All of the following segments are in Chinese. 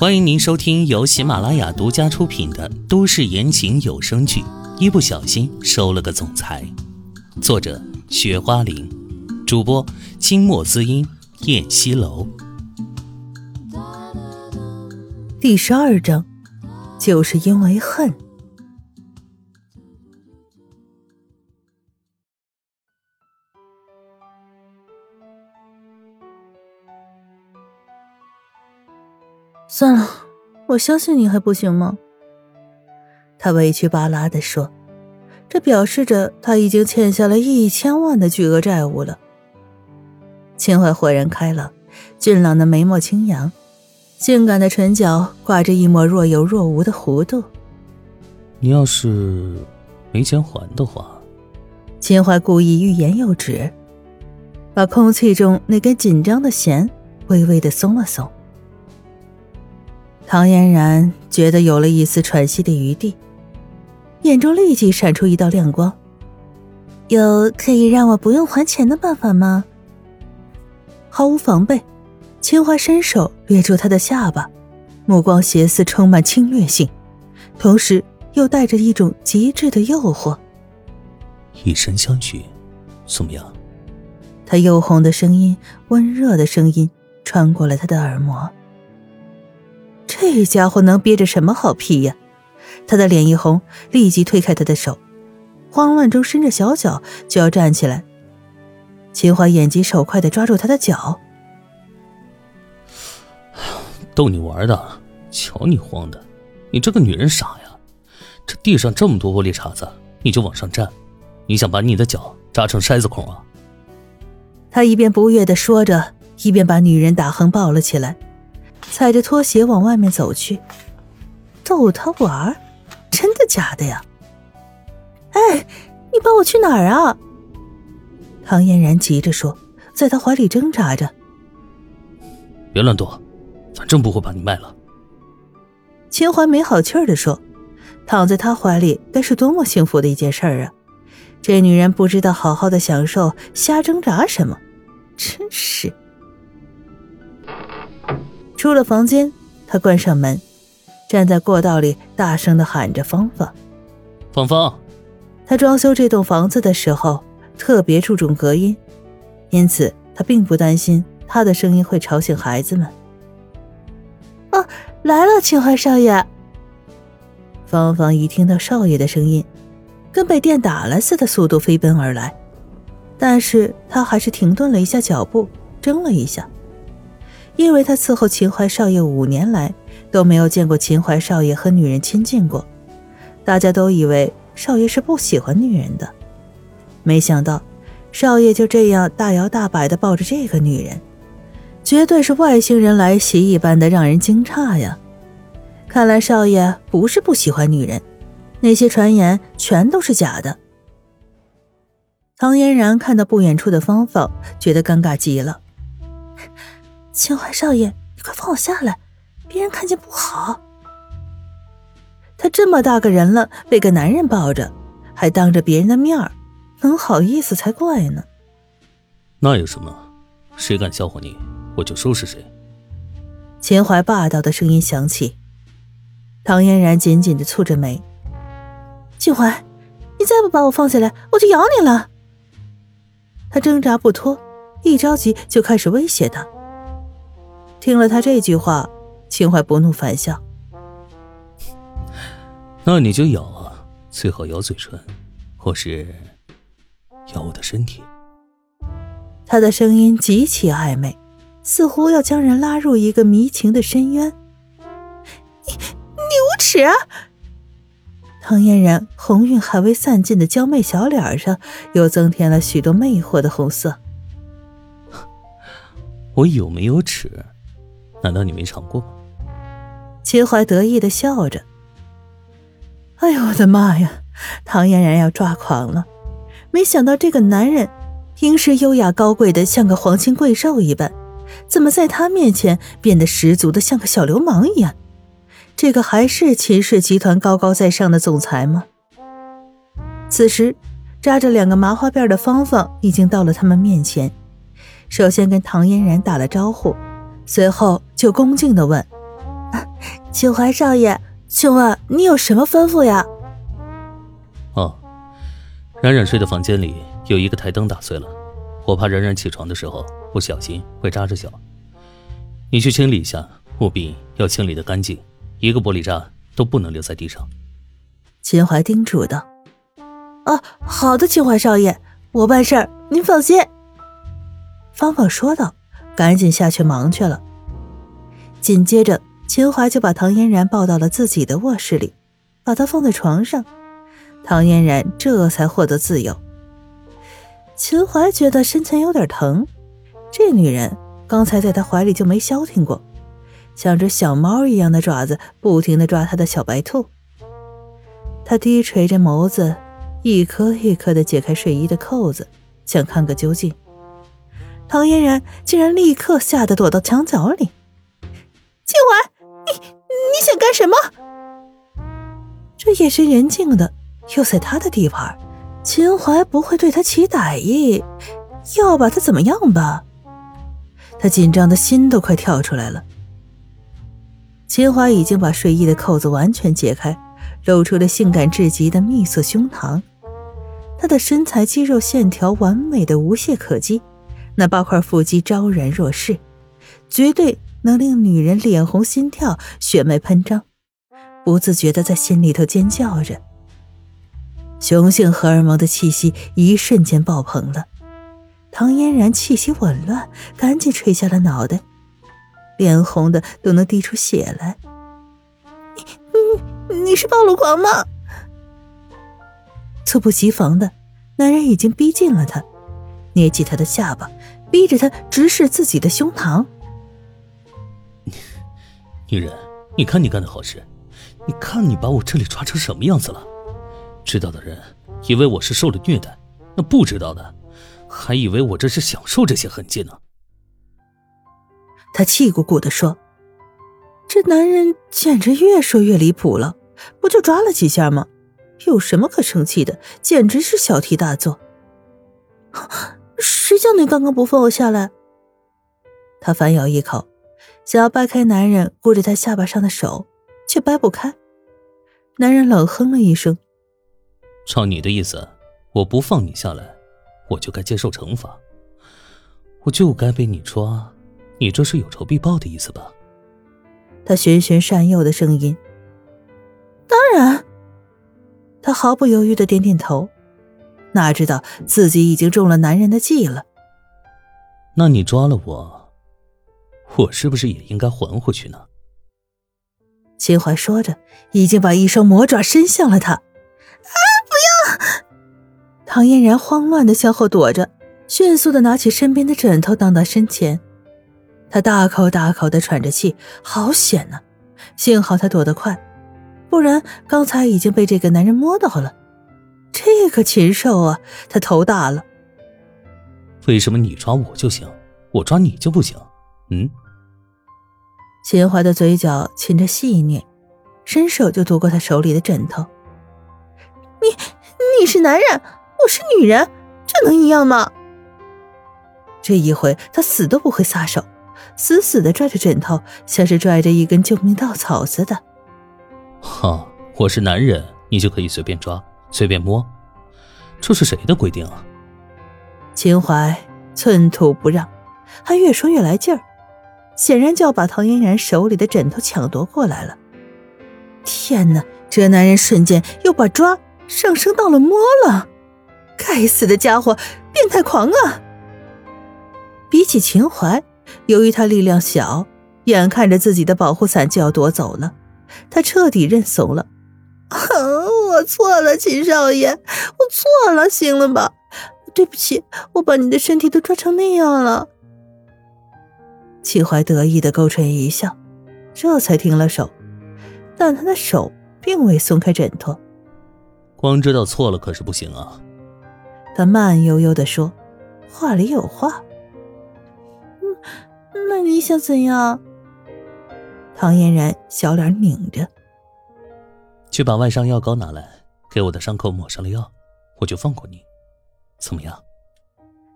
欢迎您收听由喜马拉雅独家出品的都市言情有声剧《一不小心收了个总裁》，作者：雪花玲，主播：清墨滋音、燕西楼。第十二章，就是因为恨。算了，我相信你还不行吗？他委屈巴拉的说，这表示着他已经欠下了一千万的巨额债务了。秦淮豁然开朗，俊朗的眉毛轻扬，性感的唇角挂着一抹若有若无的弧度。你要是没钱还的话，秦淮故意欲言又止，把空气中那根紧张的弦微微的松了松。唐嫣然觉得有了一丝喘息的余地，眼中立即闪出一道亮光。有可以让我不用还钱的办法吗？毫无防备，秦淮伸手掠住他的下巴，目光斜似充满侵略性，同时又带着一种极致的诱惑。以身相许，怎么样？他诱哄的声音，温热的声音穿过了他的耳膜。这家伙能憋着什么好屁呀？他的脸一红，立即推开他的手，慌乱中伸着小脚就要站起来。秦淮眼疾手快的抓住他的脚，逗你玩的，瞧你慌的，你这个女人傻呀！这地上这么多玻璃碴子，你就往上站，你想把你的脚扎成筛子孔啊？他一边不悦的说着，一边把女人打横抱了起来。踩着拖鞋往外面走去，逗他玩儿？真的假的呀？哎，你抱我去哪儿啊？唐嫣然急着说，在他怀里挣扎着。别乱动，反正不会把你卖了。秦淮没好气儿的说：“躺在他怀里该是多么幸福的一件事儿啊！这女人不知道好好的享受，瞎挣扎什么？真是。”出了房间，他关上门，站在过道里，大声的喊着：“芳芳，芳芳！”他装修这栋房子的时候，特别注重隔音，因此他并不担心他的声音会吵醒孩子们。哦，来了，秦淮少爷。芳芳一听到少爷的声音，跟被电打了似的速度飞奔而来，但是他还是停顿了一下脚步，怔了一下。因为他伺候秦淮少爷五年来都没有见过秦淮少爷和女人亲近过，大家都以为少爷是不喜欢女人的，没想到少爷就这样大摇大摆地抱着这个女人，绝对是外星人来袭一般的让人惊诧呀！看来少爷不是不喜欢女人，那些传言全都是假的。唐嫣然看到不远处的芳芳，觉得尴尬极了。秦淮少爷，你快放我下来，别人看见不好。他这么大个人了，被个男人抱着，还当着别人的面儿，能好意思才怪呢。那有什么？谁敢笑话你，我就收拾谁。秦淮霸道的声音响起。唐嫣然紧紧的蹙着眉。秦淮，你再不把我放下来，我就咬你了。他挣扎不脱，一着急就开始威胁他。听了他这句话，秦淮不怒反笑。那你就咬啊，最好咬嘴唇，或是咬我的身体。他的声音极其暧昧，似乎要将人拉入一个迷情的深渊。你你无耻！唐嫣然红晕还未散尽的娇媚小脸上，又增添了许多魅惑的红色。我有没有耻？难道你没尝过吗？秦淮得意的笑着。哎呦我的妈呀！唐嫣然要抓狂了。没想到这个男人，平时优雅高贵的像个皇亲贵胄一般，怎么在他面前变得十足的像个小流氓一样？这个还是秦氏集团高高在上的总裁吗？此时，扎着两个麻花辫的芳芳已经到了他们面前，首先跟唐嫣然打了招呼。随后就恭敬的问：“秦淮少爷，请问你有什么吩咐呀？哦，冉冉睡的房间里有一个台灯打碎了，我怕冉冉起床的时候不小心会扎着脚。你去清理一下，务必要清理的干净，一个玻璃渣都不能留在地上。秦淮叮嘱道：“啊，好的，秦淮少爷，我办事儿，您放心。”芳芳说道，赶紧下去忙去了。紧接着，秦淮就把唐嫣然抱到了自己的卧室里，把她放在床上，唐嫣然这才获得自由。秦淮觉得身前有点疼，这女人刚才在他怀里就没消停过，像只小猫一样的爪子不停的抓他的小白兔。他低垂着眸子，一颗一颗的解开睡衣的扣子，想看个究竟。唐嫣然竟然立刻吓得躲到墙角里。秦淮，你你想干什么？这夜深人静的，又在他的地盘，秦淮不会对他起歹意，要把他怎么样吧？他紧张的心都快跳出来了。秦淮已经把睡衣的扣子完全解开，露出了性感至极的蜜色胸膛，他的身材肌肉线条完美的无懈可击，那八块腹肌昭然若市，绝对。能令女人脸红心跳、血脉喷张，不自觉的在心里头尖叫着。雄性荷尔蒙的气息一瞬间爆棚了，唐嫣然气息紊乱，赶紧垂下了脑袋，脸红的都能滴出血来。你你你是暴露狂吗？猝不及防的，男人已经逼近了她，捏起她的下巴，逼着她直视自己的胸膛。女人，你看你干的好事，你看你把我这里抓成什么样子了？知道的人以为我是受了虐待，那不知道的还以为我这是享受这些痕迹呢。他气鼓鼓的说：“这男人简直越说越离谱了，不就抓了几下吗？有什么可生气的？简直是小题大做。谁叫你刚刚不放我下来？”他反咬一口。想要掰开男人箍着他下巴上的手，却掰不开。男人冷哼了一声：“照你的意思，我不放你下来，我就该接受惩罚，我就该被你抓，你这是有仇必报的意思吧？”他循循善诱的声音：“当然。”他毫不犹豫的点点头，哪知道自己已经中了男人的计了。那你抓了我？我是不是也应该还回去呢？秦淮说着，已经把一双魔爪伸向了他。啊！不要！唐嫣然慌乱的向后躲着，迅速的拿起身边的枕头挡到身前。他大口大口的喘着气，好险呐！幸好他躲得快，不然刚才已经被这个男人摸到了。这个禽兽啊，他头大了。为什么你抓我就行，我抓你就不行？嗯？秦淮的嘴角噙着戏谑，伸手就夺过他手里的枕头。你你是男人，我是女人，这能一样吗？这一回他死都不会撒手，死死的拽着枕头，像是拽着一根救命稻草似的。哈，我是男人，你就可以随便抓，随便摸，这是谁的规定啊？秦淮寸土不让，还越说越来劲儿。显然就要把唐嫣然手里的枕头抢夺过来了。天哪，这男人瞬间又把抓上升到了摸了，该死的家伙，变态狂啊！比起秦淮，由于他力量小，眼看着自己的保护伞就要夺走了，他彻底认怂了。哼我错了，秦少爷，我错了，行了吧？对不起，我把你的身体都抓成那样了。秦淮得意的勾唇一笑，这才停了手，但他的手并未松开枕头。光知道错了可是不行啊！他慢悠悠的说，话里有话。嗯，那你想怎样？唐嫣然小脸拧着，去把外伤药膏拿来，给我的伤口抹上了药，我就放过你，怎么样？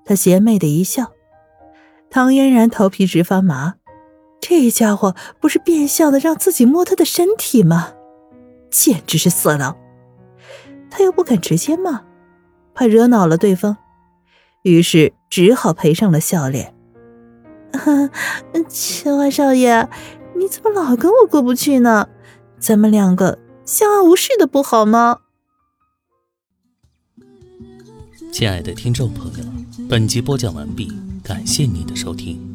他邪魅的一笑。唐嫣然头皮直发麻，这家伙不是变相的让自己摸他的身体吗？简直是色狼！他又不敢直接骂，怕惹恼了对方，于是只好赔上了笑脸。青花少爷，你怎么老跟我过不去呢？咱们两个相安无事的不好吗？亲爱的听众朋友，本集播讲完毕，感谢您的收听。